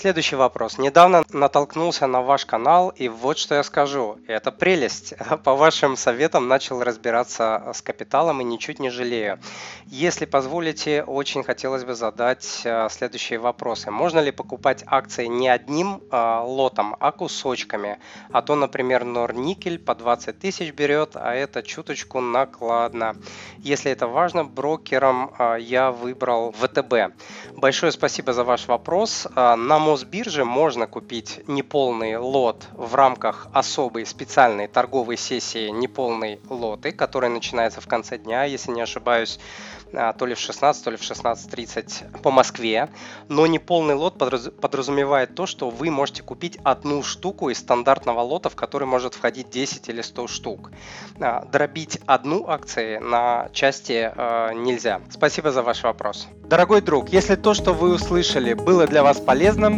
Следующий вопрос. Недавно натолкнулся на ваш канал, и вот что я скажу. Это прелесть. По вашим советам начал разбираться с капиталом и ничуть не жалею. Если позволите, очень хотелось бы задать а, следующие вопросы. Можно ли покупать акции не одним а, лотом, а кусочками? А то, например, Норникель по 20 тысяч берет, а это чуточку накладно. Если это важно, брокером а, я выбрал ВТБ. Большое спасибо за ваш вопрос. А, на Мосбирже можно купить неполный лот в рамках особой специальной торговой сессии неполный лоты, которая начинается в конце дня, если не ошибаюсь, а, то ли в 16, то ли в 16.30 по Москве. Но неполный лот подразумевает то, что вы можете купить одну штуку из стандартного лота, в который может входить 10 или 100 штук. А, дробить одну акцию на части нельзя. Спасибо за ваш вопрос. Дорогой друг, если то, что вы услышали, было для вас полезным,